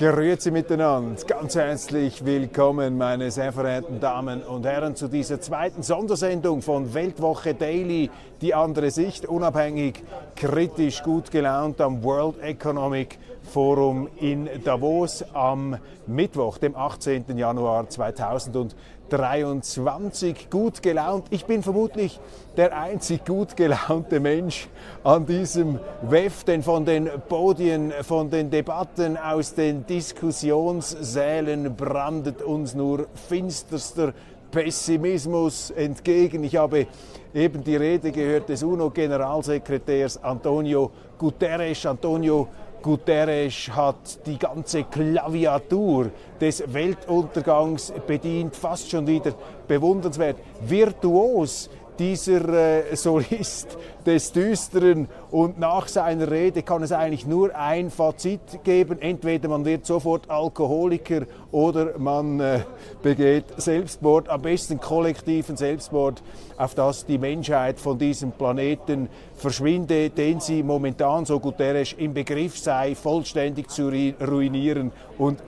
today. Grüezi miteinander, ganz herzlich willkommen, meine sehr verehrten Damen und Herren, zu dieser zweiten Sondersendung von Weltwoche Daily, die andere Sicht, unabhängig, kritisch, gut gelaunt am World Economic Forum in Davos am Mittwoch, dem 18. Januar 2023. Gut gelaunt. Ich bin vermutlich der einzig gut gelaunte Mensch an diesem WEF, denn von den Podien, von den Debatten aus den Diskussionssälen brandet uns nur finsterster Pessimismus entgegen. Ich habe eben die Rede gehört des UNO-Generalsekretärs Antonio Guterres. Antonio Guterres hat die ganze Klaviatur des Weltuntergangs bedient, fast schon wieder bewundernswert, virtuos dieser äh, Solist des Düsteren und nach seiner Rede kann es eigentlich nur ein Fazit geben. Entweder man wird sofort Alkoholiker oder man äh, begeht Selbstmord, am besten kollektiven Selbstmord, auf das die Menschheit von diesem Planeten verschwinde, den sie momentan, so Guterres, im Begriff sei, vollständig zu ruinieren und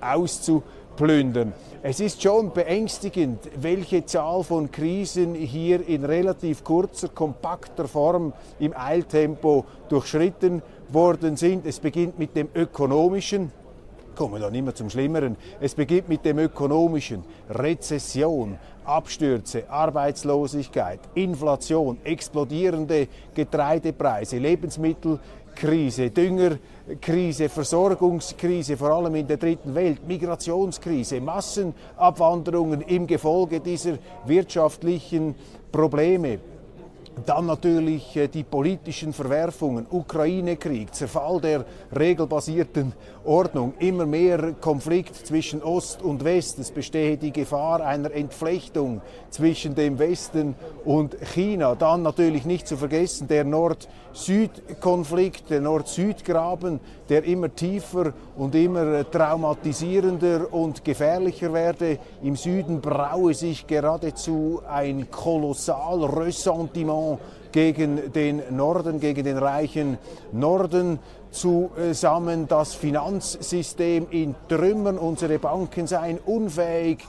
auszuplündern. Es ist schon beängstigend, welche Zahl von Krisen hier in relativ kurzer, kompakter Form im Eiltempo durchschritten worden sind. Es beginnt mit dem ökonomischen, kommen wir dann immer zum Schlimmeren. Es beginnt mit dem ökonomischen, Rezession, Abstürze, Arbeitslosigkeit, Inflation, explodierende Getreidepreise, Lebensmittel Krise, Düngerkrise, Versorgungskrise, vor allem in der dritten Welt, Migrationskrise, Massenabwanderungen im Gefolge dieser wirtschaftlichen Probleme. Dann natürlich äh, die politischen Verwerfungen, Ukraine-Krieg, Zerfall der regelbasierten Ordnung, immer mehr Konflikt zwischen Ost und West. Es bestehe die Gefahr einer Entflechtung zwischen dem Westen und China. Dann natürlich nicht zu vergessen der Nord-Süd-Konflikt, der Nord-Süd-Graben, der immer tiefer und immer traumatisierender und gefährlicher werde. Im Süden braue sich geradezu ein kolossal Ressentiment gegen den Norden, gegen den reichen Norden zusammen. Das Finanzsystem in Trümmern, unsere Banken seien unfähig,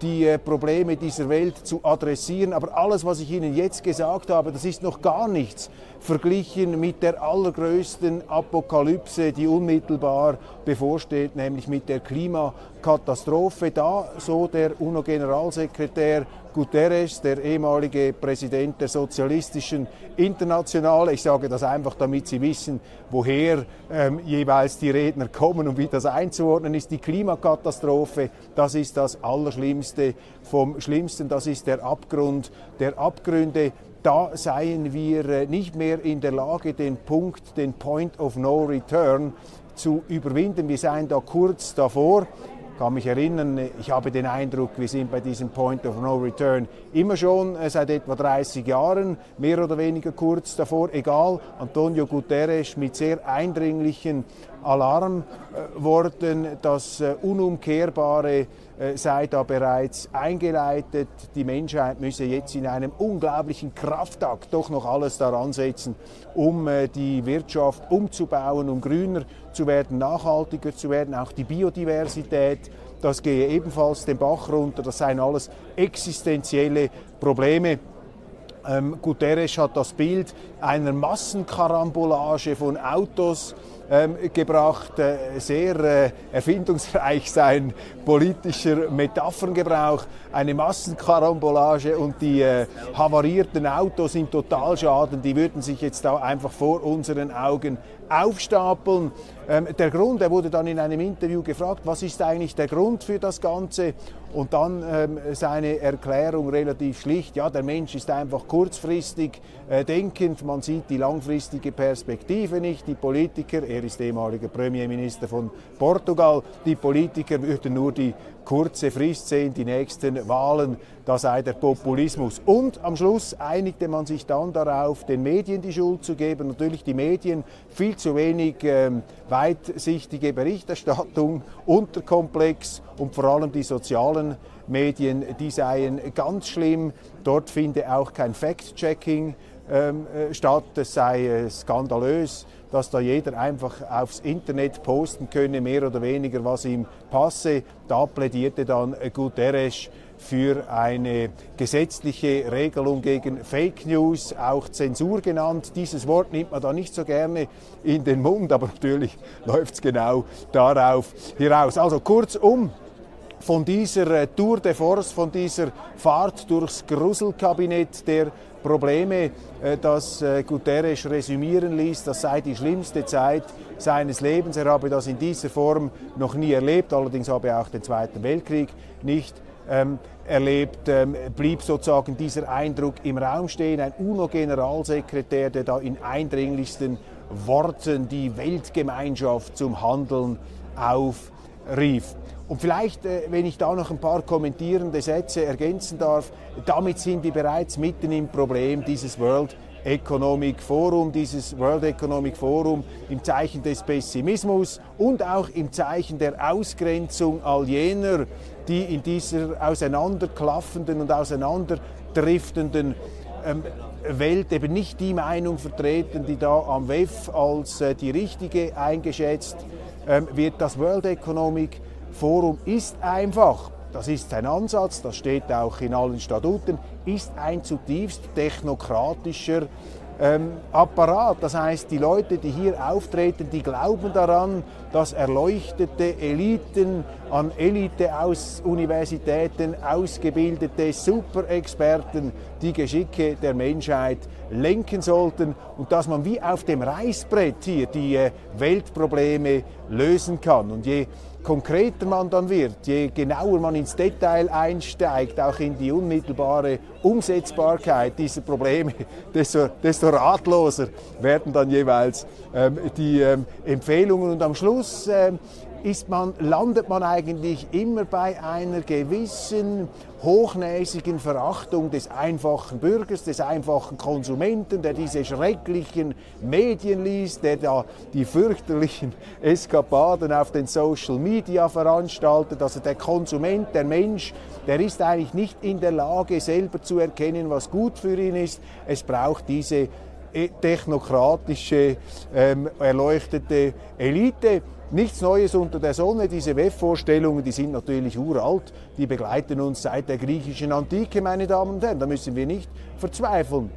die äh, Probleme dieser Welt zu adressieren. Aber alles, was ich Ihnen jetzt gesagt habe, das ist noch gar nichts verglichen mit der allergrößten Apokalypse, die unmittelbar bevorsteht, nämlich mit der Klimakatastrophe. Da, so der UNO-Generalsekretär Guterres, der ehemalige Präsident der Sozialistischen Internationale, ich sage das einfach, damit Sie wissen, woher ähm, jeweils die Redner kommen und wie das einzuordnen ist, die Klimakatastrophe, das ist das Allerschlimmste vom Schlimmsten, das ist der Abgrund der Abgründe da seien wir äh, nicht mehr in der Lage, den Punkt, den Point of No Return zu überwinden. Wir seien da kurz davor. Ich kann mich erinnern, ich habe den Eindruck, wir sind bei diesem Point of No Return immer schon äh, seit etwa 30 Jahren, mehr oder weniger kurz davor. Egal, Antonio Guterres mit sehr eindringlichen Alarmworten, das äh, Unumkehrbare äh, sei da bereits eingeleitet. Die Menschheit müsse jetzt in einem unglaublichen Kraftakt doch noch alles daran setzen, um äh, die Wirtschaft umzubauen, um grüner zu werden, nachhaltiger zu werden. Auch die Biodiversität, das gehe ebenfalls den Bach runter. Das seien alles existenzielle Probleme. Ähm, Guterres hat das Bild einer Massenkarambolage von Autos ähm, gebracht, äh, sehr äh, erfindungsreich sein politischer Metapherngebrauch, eine Massenkarambolage und die äh, havarierten Autos im Totalschaden, die würden sich jetzt da einfach vor unseren Augen aufstapeln. Ähm, der Grund, er wurde dann in einem Interview gefragt, was ist eigentlich der Grund für das Ganze? Und dann ähm, seine Erklärung relativ schlicht, ja, der Mensch ist einfach kurzfristig äh, denkend, man sieht die langfristige Perspektive nicht. Die Politiker, er ist ehemaliger Premierminister von Portugal, die Politiker würden nur die kurze Frist sehen, die nächsten Wahlen, da sei der Populismus. Und am Schluss einigte man sich dann darauf, den Medien die Schuld zu geben. Natürlich die Medien viel zu wenig ähm, weitsichtige Berichterstattung, unterkomplex und vor allem die sozialen Medien, die seien ganz schlimm. Dort finde auch kein Fact-Checking ähm, äh, statt. Es sei äh, skandalös, dass da jeder einfach aufs Internet posten könne, mehr oder weniger, was ihm passe. Da plädierte dann Guterres für eine gesetzliche Regelung gegen Fake News, auch Zensur genannt. Dieses Wort nimmt man da nicht so gerne in den Mund, aber natürlich läuft es genau darauf hinaus. Also kurzum, von dieser äh, Tour de Force, von dieser Fahrt durchs Gruselkabinett der Probleme, äh, das äh, Guterres resümieren ließ, das sei die schlimmste Zeit seines Lebens. Er habe das in dieser Form noch nie erlebt, allerdings habe er auch den Zweiten Weltkrieg nicht ähm, erlebt, ähm, blieb sozusagen dieser Eindruck im Raum stehen. Ein UNO-Generalsekretär, der da in eindringlichsten Worten die Weltgemeinschaft zum Handeln aufrief. Und vielleicht, äh, wenn ich da noch ein paar kommentierende Sätze ergänzen darf, damit sind wir bereits mitten im Problem dieses World Economic Forum, dieses World Economic Forum im Zeichen des Pessimismus und auch im Zeichen der Ausgrenzung all jener, die in dieser auseinanderklaffenden und auseinanderdriftenden ähm, Welt eben nicht die Meinung vertreten, die da am WEF als äh, die richtige eingeschätzt wird. Das World Economic Forum ist einfach, das ist sein Ansatz, das steht auch in allen Statuten, ist ein zutiefst technokratischer ähm, Apparat. Das heißt, die Leute, die hier auftreten, die glauben daran, dass erleuchtete Eliten an Elite aus Universitäten ausgebildete Superexperten die Geschicke der Menschheit lenken sollten und dass man wie auf dem Reißbrett hier die äh, Weltprobleme lösen kann. Und je konkreter man dann wird, je genauer man ins Detail einsteigt, auch in die unmittelbare Umsetzbarkeit dieser Probleme, desto, desto ratloser werden dann jeweils ähm, die ähm, Empfehlungen. Und am Schluss ähm, ist man, landet man eigentlich immer bei einer gewissen hochnäsigen Verachtung des einfachen Bürgers, des einfachen Konsumenten, der diese schrecklichen Medien liest, der da die fürchterlichen Eskapaden auf den Social Media veranstaltet. Also der Konsument, der Mensch, der ist eigentlich nicht in der Lage, selber zu erkennen, was gut für ihn ist. Es braucht diese äh, technokratische, ähm, erleuchtete Elite. Nichts Neues unter der Sonne. Diese WEF-Vorstellungen, die sind natürlich uralt. Die begleiten uns seit der griechischen Antike, meine Damen und Herren. Da müssen wir nicht verzweifeln.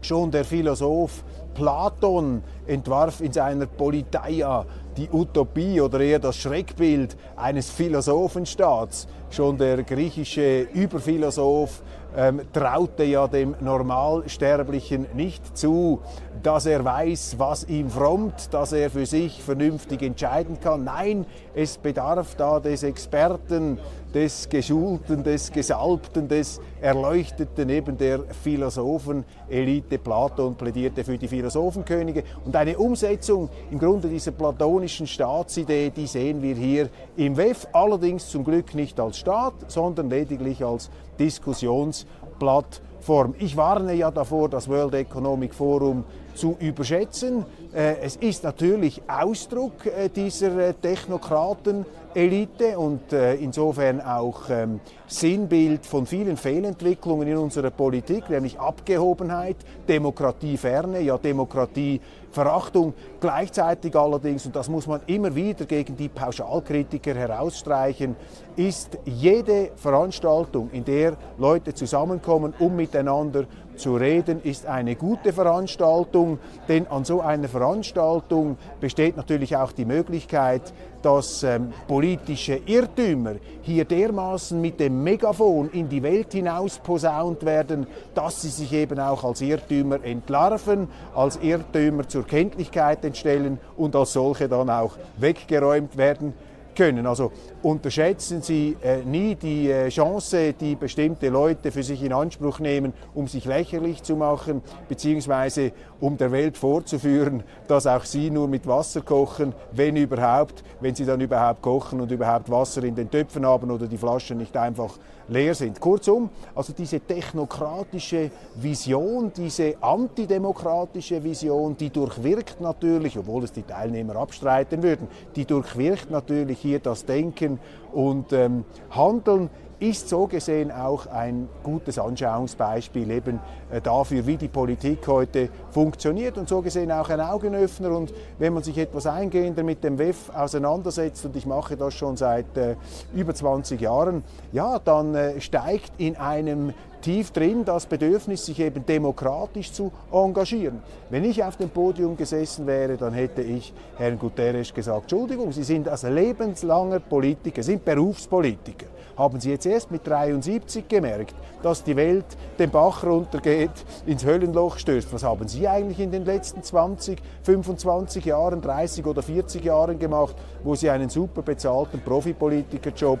Schon der Philosoph Platon entwarf in seiner Politeia die Utopie oder eher das Schreckbild eines Philosophenstaats. Schon der griechische Überphilosoph ähm, traute ja dem Normalsterblichen nicht zu, dass er weiß, was ihm frommt, dass er für sich vernünftig entscheiden kann. Nein, es bedarf da des Experten, des Geschulten, des Gesalbten, des Erleuchteten, eben der Philosophen-Elite. Platon plädierte für die Philosophenkönige. Und eine Umsetzung im Grunde dieser platonischen Staatsidee, die sehen wir hier im WEF, allerdings zum Glück nicht als Staat, sondern lediglich als Diskussionsplattform. Ich warne ja davor, das World Economic Forum zu überschätzen. Äh, es ist natürlich Ausdruck äh, dieser äh, Technokraten-Elite und insofern auch ähm, Sinnbild von vielen Fehlentwicklungen in unserer Politik, nämlich Abgehobenheit, Demokratieferne, ja Demokratieverachtung. Gleichzeitig allerdings, und das muss man immer wieder gegen die Pauschalkritiker herausstreichen, ist jede Veranstaltung, in der Leute zusammenkommen, um miteinander zu reden, ist eine gute Veranstaltung, denn an so einer Veranstaltung besteht natürlich auch die Möglichkeit, dass ähm, politische Irrtümer hier dermaßen mit dem Megafon in die Welt hinaus posaunt werden, dass sie sich eben auch als Irrtümer entlarven, als Irrtümer zur Kenntlichkeit entstellen und als solche dann auch weggeräumt werden können. Also unterschätzen Sie äh, nie die äh, Chance, die bestimmte Leute für sich in Anspruch nehmen, um sich lächerlich zu machen, beziehungsweise um der Welt vorzuführen, dass auch sie nur mit Wasser kochen, wenn überhaupt, wenn sie dann überhaupt kochen und überhaupt Wasser in den Töpfen haben oder die Flaschen nicht einfach leer sind. Kurzum, also diese technokratische Vision, diese antidemokratische Vision, die durchwirkt natürlich, obwohl es die Teilnehmer abstreiten würden, die durchwirkt natürlich hier das Denken und ähm, Handeln ist so gesehen auch ein gutes Anschauungsbeispiel eben äh, dafür, wie die Politik heute funktioniert und so gesehen auch ein Augenöffner. Und wenn man sich etwas eingehender mit dem WEF auseinandersetzt, und ich mache das schon seit äh, über 20 Jahren, ja, dann äh, steigt in einem tief drin das Bedürfnis, sich eben demokratisch zu engagieren. Wenn ich auf dem Podium gesessen wäre, dann hätte ich Herrn Guterres gesagt, Entschuldigung, Sie sind als lebenslanger Politiker, sind Berufspolitiker. Haben Sie jetzt erst mit 73 gemerkt, dass die Welt den Bach runtergeht, ins Höllenloch stößt? Was haben Sie eigentlich in den letzten 20, 25 Jahren, 30 oder 40 Jahren gemacht, wo Sie einen super bezahlten Profipolitikerjob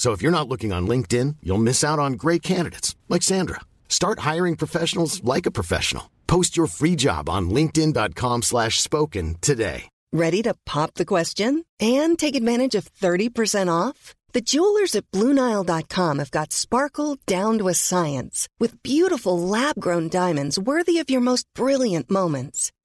So if you're not looking on LinkedIn, you'll miss out on great candidates like Sandra. Start hiring professionals like a professional. Post your free job on linkedin.com/spoken today. Ready to pop the question and take advantage of 30% off? The jewelers at BlueNile.com have got sparkle down to a science with beautiful lab-grown diamonds worthy of your most brilliant moments.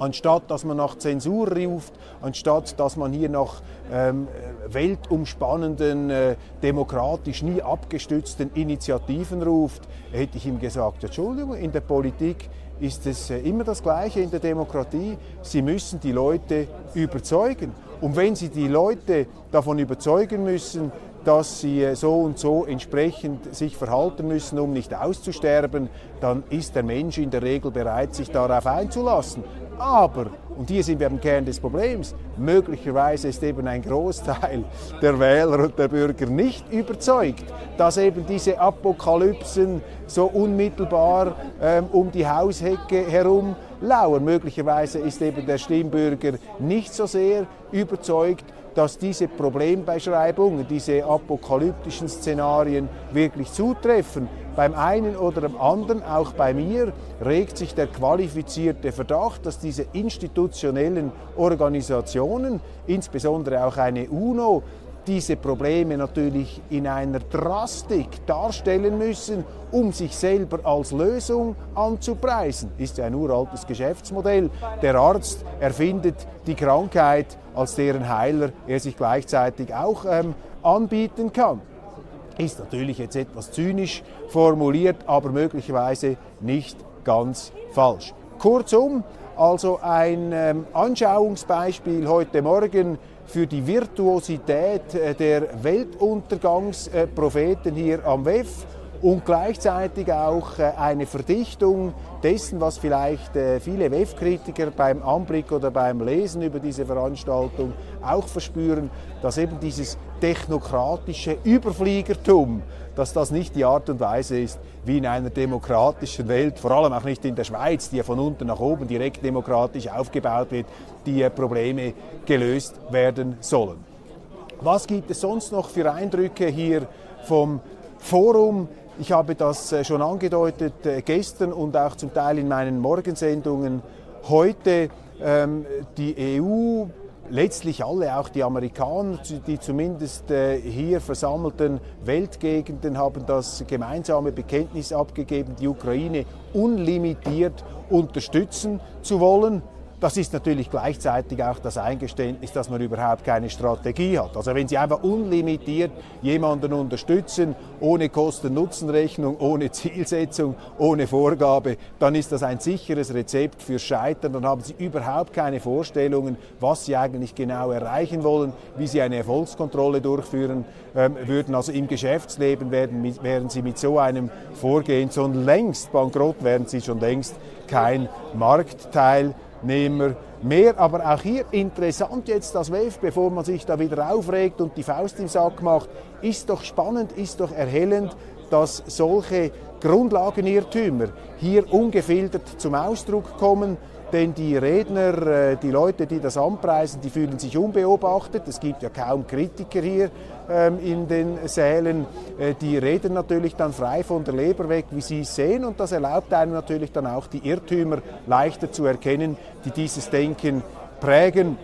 anstatt dass man nach Zensur ruft, anstatt dass man hier nach ähm, weltumspannenden, äh, demokratisch nie abgestützten Initiativen ruft, hätte ich ihm gesagt, Entschuldigung, in der Politik ist es äh, immer das Gleiche in der Demokratie. Sie müssen die Leute überzeugen. Und wenn Sie die Leute davon überzeugen müssen, dass sie äh, so und so entsprechend sich verhalten müssen, um nicht auszusterben, dann ist der Mensch in der Regel bereit, sich darauf einzulassen. Aber, und hier sind wir am Kern des Problems, möglicherweise ist eben ein Großteil der Wähler und der Bürger nicht überzeugt, dass eben diese Apokalypsen so unmittelbar ähm, um die Haushecke herum lauern. Möglicherweise ist eben der Stimmbürger nicht so sehr überzeugt, dass diese Problembeschreibungen, diese apokalyptischen Szenarien wirklich zutreffen. Beim einen oder dem anderen, auch bei mir, regt sich der qualifizierte Verdacht, dass diese institutionellen Organisationen, insbesondere auch eine UNO, diese Probleme natürlich in einer Drastik darstellen müssen, um sich selber als Lösung anzupreisen. Ist ja ein uraltes Geschäftsmodell. Der Arzt erfindet die Krankheit, als deren Heiler er sich gleichzeitig auch ähm, anbieten kann. Ist natürlich jetzt etwas zynisch formuliert, aber möglicherweise nicht ganz falsch. Kurzum, also ein ähm, Anschauungsbeispiel heute Morgen für die Virtuosität äh, der Weltuntergangspropheten hier am WEF und gleichzeitig auch äh, eine Verdichtung dessen, was vielleicht äh, viele WEF-Kritiker beim Anblick oder beim Lesen über diese Veranstaltung auch verspüren, dass eben dieses technokratische Überfliegertum, dass das nicht die Art und Weise ist, wie in einer demokratischen Welt, vor allem auch nicht in der Schweiz, die ja von unten nach oben direkt demokratisch aufgebaut wird, die äh, Probleme gelöst werden sollen. Was gibt es sonst noch für Eindrücke hier vom Forum? Ich habe das äh, schon angedeutet äh, gestern und auch zum Teil in meinen Morgensendungen heute. Ähm, die EU letztlich alle, auch die Amerikaner, die zumindest äh, hier versammelten Weltgegenden haben das gemeinsame Bekenntnis abgegeben, die Ukraine unlimitiert unterstützen zu wollen. Das ist natürlich gleichzeitig auch das Eingeständnis, dass man überhaupt keine Strategie hat. Also wenn Sie einfach unlimitiert jemanden unterstützen, ohne Kosten-Nutzen-Rechnung, ohne Zielsetzung, ohne Vorgabe, dann ist das ein sicheres Rezept für Scheitern. Dann haben Sie überhaupt keine Vorstellungen, was Sie eigentlich genau erreichen wollen, wie Sie eine Erfolgskontrolle durchführen ähm, würden. Also im Geschäftsleben werden, wären Sie mit so einem Vorgehen schon längst bankrott, wären Sie schon längst kein Marktteil Nehmer mehr. Aber auch hier interessant jetzt das WEF, bevor man sich da wieder aufregt und die Faust im Sack macht, ist doch spannend, ist doch erhellend, dass solche Grundlagenirrtümer hier ungefiltert zum Ausdruck kommen. Denn die Redner, äh, die Leute, die das anpreisen, die fühlen sich unbeobachtet. Es gibt ja kaum Kritiker hier ähm, in den Sälen. Äh, die reden natürlich dann frei von der Leber weg, wie sie es sehen. Und das erlaubt einem natürlich dann auch die Irrtümer leichter zu erkennen, die dieses Denken prägen.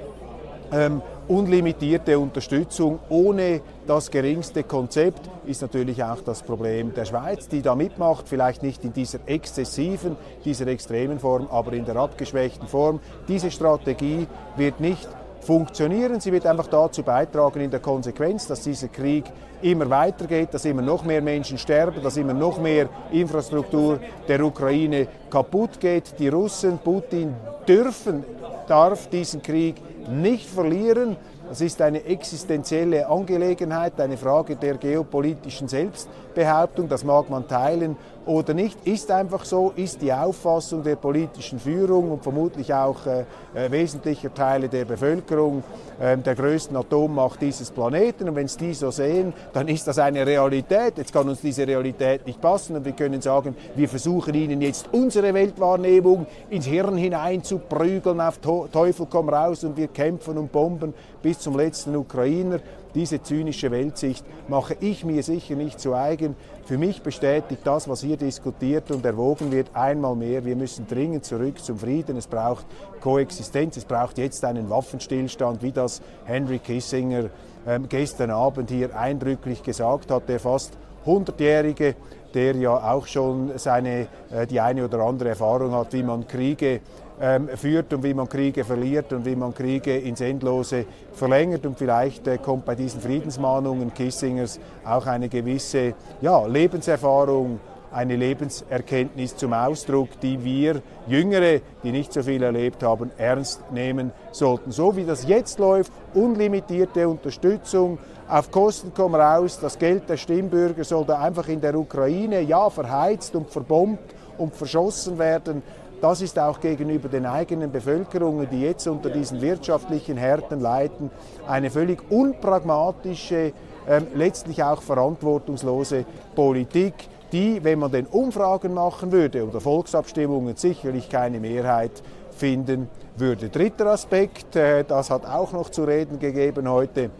Unlimitierte Unterstützung ohne das geringste Konzept ist natürlich auch das Problem der Schweiz, die da mitmacht, vielleicht nicht in dieser exzessiven, dieser extremen Form, aber in der abgeschwächten Form. Diese Strategie wird nicht funktionieren. Sie wird einfach dazu beitragen in der Konsequenz, dass dieser Krieg immer weitergeht, dass immer noch mehr Menschen sterben, dass immer noch mehr Infrastruktur der Ukraine kaputt geht. Die Russen, Putin dürfen, darf diesen Krieg nicht verlieren. Das ist eine existenzielle Angelegenheit, eine Frage der geopolitischen Selbstbehauptung. Das mag man teilen oder nicht. Ist einfach so, ist die Auffassung der politischen Führung und vermutlich auch äh, äh wesentlicher Teile der Bevölkerung äh, der größten Atommacht dieses Planeten. Und wenn es die so sehen, dann ist das eine Realität. Jetzt kann uns diese Realität nicht passen und wir können sagen, wir versuchen ihnen jetzt unsere Weltwahrnehmung ins Hirn hinein zu prügeln, auf Teufel komm raus und wir kämpfen und bomben bis zum letzten Ukrainer. Diese zynische Weltsicht mache ich mir sicher nicht zu eigen. Für mich bestätigt das, was hier diskutiert und erwogen wird, einmal mehr, wir müssen dringend zurück zum Frieden. Es braucht Koexistenz, es braucht jetzt einen Waffenstillstand, wie das Henry Kissinger ähm, gestern Abend hier eindrücklich gesagt hat, der fast 100-jährige, der ja auch schon seine, äh, die eine oder andere Erfahrung hat, wie man Kriege ähm, führt und wie man Kriege verliert und wie man Kriege ins Endlose verlängert. Und vielleicht äh, kommt bei diesen Friedensmahnungen Kissingers auch eine gewisse ja, Lebenserfahrung, eine Lebenserkenntnis zum Ausdruck, die wir Jüngere, die nicht so viel erlebt haben, ernst nehmen sollten. So wie das jetzt läuft, unlimitierte Unterstützung, auf Kosten komm raus, das Geld der Stimmbürger soll da einfach in der Ukraine, ja, verheizt und verbombt und verschossen werden. Das ist auch gegenüber den eigenen Bevölkerungen, die jetzt unter diesen wirtschaftlichen Härten leiden, eine völlig unpragmatische, äh, letztlich auch verantwortungslose Politik, die, wenn man den Umfragen machen würde oder Volksabstimmungen, sicherlich keine Mehrheit finden würde. Dritter Aspekt, äh, das hat auch noch zu reden gegeben heute,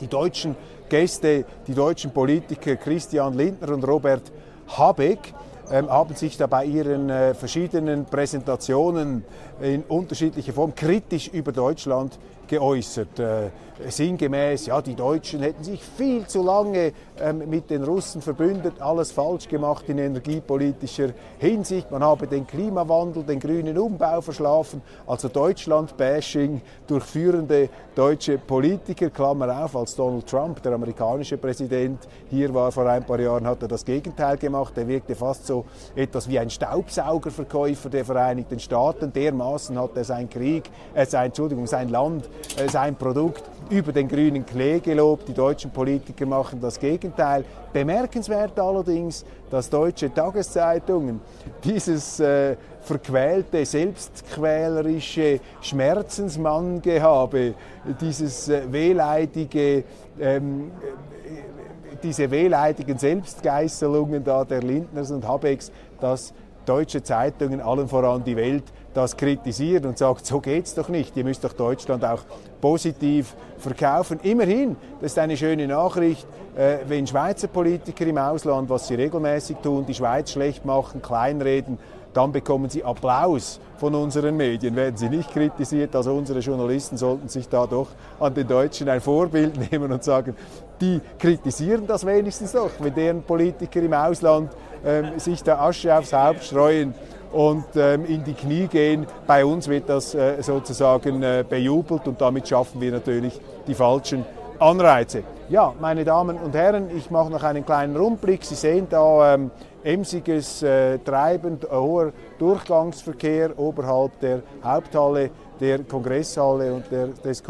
die deutschen Gäste, die deutschen Politiker Christian Lindner und Robert Habeck haben sich da bei ihren äh, verschiedenen Präsentationen in unterschiedlicher Form kritisch über Deutschland geäußert. Äh, sinngemäß, ja, die Deutschen hätten sich viel zu lange ähm, mit den Russen verbündet, alles falsch gemacht in energiepolitischer Hinsicht. Man habe den Klimawandel, den grünen Umbau verschlafen. Also Deutschland-Bashing durch führende deutsche Politiker, Klammer auf, als Donald Trump, der amerikanische Präsident, hier war vor ein paar Jahren, hat er das Gegenteil gemacht. Er wirkte fast so etwas wie ein Staubsaugerverkäufer der Vereinigten Staaten. Dermaßen hat er sein Krieg, äh, sein, Entschuldigung, sein Land sein Produkt über den grünen Klee gelobt. Die deutschen Politiker machen das Gegenteil. Bemerkenswert allerdings, dass deutsche Tageszeitungen dieses äh, verquälte, selbstquälerische Schmerzensmanngehabe, dieses äh, wehleidige ähm, äh, diese wehleidigen Selbstgeißelungen da der Lindners und Habecks, dass deutsche Zeitungen, allen voran die Welt, das kritisiert und sagt, so geht's doch nicht. Ihr müsst doch Deutschland auch positiv verkaufen. Immerhin, das ist eine schöne Nachricht, äh, wenn Schweizer Politiker im Ausland, was sie regelmäßig tun, die Schweiz schlecht machen, kleinreden, dann bekommen sie Applaus von unseren Medien, werden sie nicht kritisiert. Also unsere Journalisten sollten sich da doch an den Deutschen ein Vorbild nehmen und sagen, die kritisieren das wenigstens doch, wenn deren Politiker im Ausland ähm, sich da Asche aufs Haupt streuen und ähm, in die Knie gehen. Bei uns wird das äh, sozusagen äh, bejubelt und damit schaffen wir natürlich die falschen Anreize. Ja, meine Damen und Herren, ich mache noch einen kleinen Rundblick. Sie sehen da ähm, emsiges äh, Treiben, hoher Durchgangsverkehr oberhalb der Haupthalle, der Kongresshalle und der, des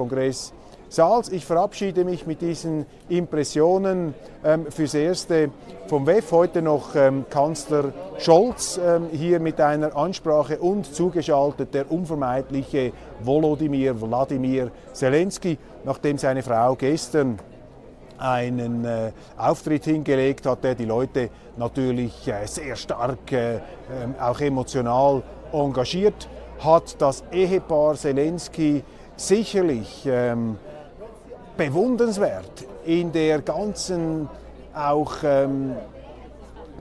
Kongresssaals. Ich verabschiede mich mit diesen Impressionen ähm, fürs Erste vom WEF. Heute noch ähm, Kanzler Scholz ähm, hier mit einer Ansprache und zugeschaltet der unvermeidliche Volodymyr Wladimir Zelensky, nachdem seine Frau gestern einen äh, Auftritt hingelegt hat, der die Leute natürlich äh, sehr stark, äh, ähm, auch emotional engagiert hat. Das Ehepaar Zelensky sicherlich ähm, bewundernswert in der ganzen auch ähm,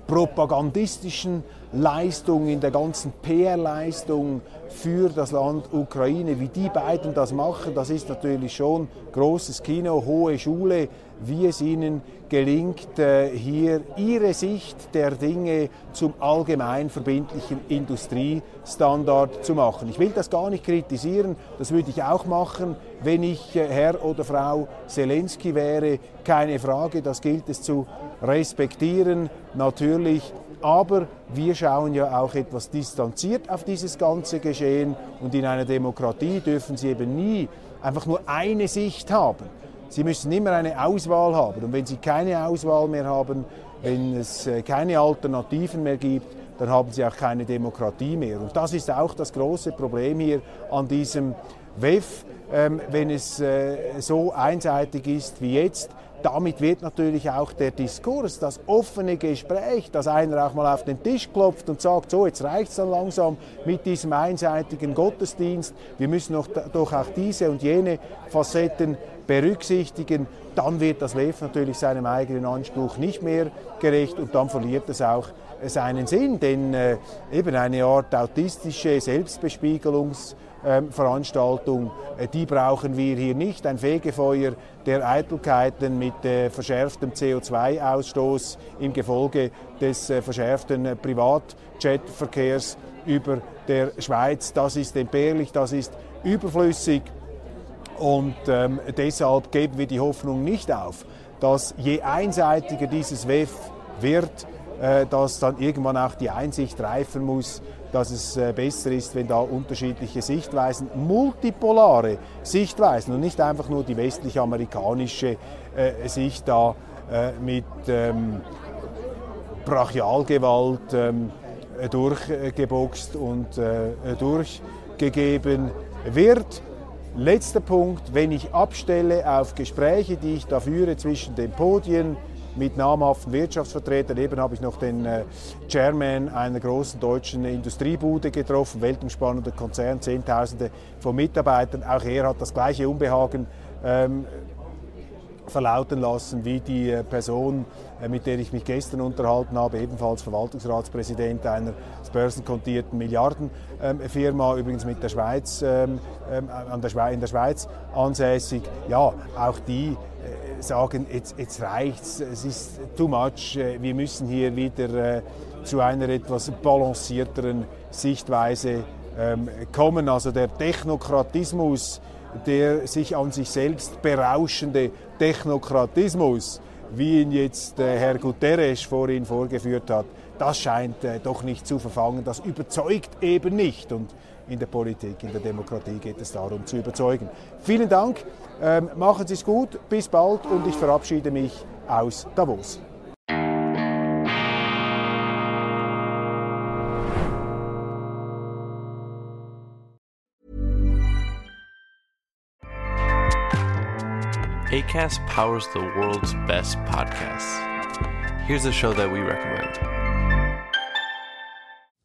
propagandistischen Leistung, in der ganzen PR-Leistung für das Land Ukraine. Wie die beiden das machen, das ist natürlich schon großes Kino, hohe Schule, wie es ihnen gelingt, äh, hier ihre Sicht der Dinge zum allgemein verbindlichen Industriestandard zu machen. Ich will das gar nicht kritisieren, das würde ich auch machen, wenn ich äh, Herr oder Frau Zelensky wäre. Keine Frage, das gilt es zu respektieren. Natürlich aber wir schauen ja auch etwas distanziert auf dieses ganze Geschehen und in einer Demokratie dürfen Sie eben nie einfach nur eine Sicht haben. Sie müssen immer eine Auswahl haben und wenn Sie keine Auswahl mehr haben, wenn es äh, keine Alternativen mehr gibt, dann haben Sie auch keine Demokratie mehr. Und das ist auch das große Problem hier an diesem WEF, ähm, wenn es äh, so einseitig ist wie jetzt, damit wird natürlich auch der Diskurs, das offene Gespräch, dass einer auch mal auf den Tisch klopft und sagt, so jetzt reicht es dann langsam mit diesem einseitigen Gottesdienst, wir müssen doch, doch auch diese und jene Facetten berücksichtigen, dann wird das WEF natürlich seinem eigenen Anspruch nicht mehr gerecht und dann verliert es auch seinen Sinn, denn äh, eben eine Art autistische Selbstbespiegelungs- Veranstaltung, äh, die brauchen wir hier nicht. Ein Fegefeuer der Eitelkeiten mit äh, verschärftem CO2-Ausstoß im Gefolge des äh, verschärften Privatjetverkehrs über der Schweiz, das ist entbehrlich, das ist überflüssig. Und ähm, deshalb geben wir die Hoffnung nicht auf, dass je einseitiger dieses WEF wird, äh, dass dann irgendwann auch die Einsicht reifen muss, dass es äh, besser ist, wenn da unterschiedliche Sichtweisen, multipolare Sichtweisen und nicht einfach nur die westlich-amerikanische äh, Sicht da äh, mit ähm, Brachialgewalt ähm, durchgeboxt und durchgegeben wird. Letzter Punkt, wenn ich abstelle auf Gespräche, die ich da führe zwischen den Podien, mit namhaften Wirtschaftsvertretern. Eben habe ich noch den äh, Chairman einer großen deutschen Industriebude getroffen, weltumspannender Konzern, Zehntausende von Mitarbeitern. Auch er hat das gleiche Unbehagen ähm, verlauten lassen wie die äh, Person, äh, mit der ich mich gestern unterhalten habe, ebenfalls Verwaltungsratspräsident einer börsenkotierten Milliardenfirma, übrigens mit der Schweiz, ähm, ähm, der in der Schweiz ansässig. Ja, auch die sagen, jetzt, jetzt reicht's, es ist too much, äh, wir müssen hier wieder äh, zu einer etwas balancierteren Sichtweise ähm, kommen. Also der Technokratismus, der sich an sich selbst berauschende Technokratismus, wie ihn jetzt äh, Herr Guterres vorhin vorgeführt hat, das scheint doch nicht zu verfangen. Das überzeugt eben nicht. Und in der Politik, in der Demokratie geht es darum zu überzeugen. Vielen Dank, ähm, machen Sie es gut, bis bald und ich verabschiede mich aus Davos. ACAST powers the world's best podcasts. Here's a show that we recommend.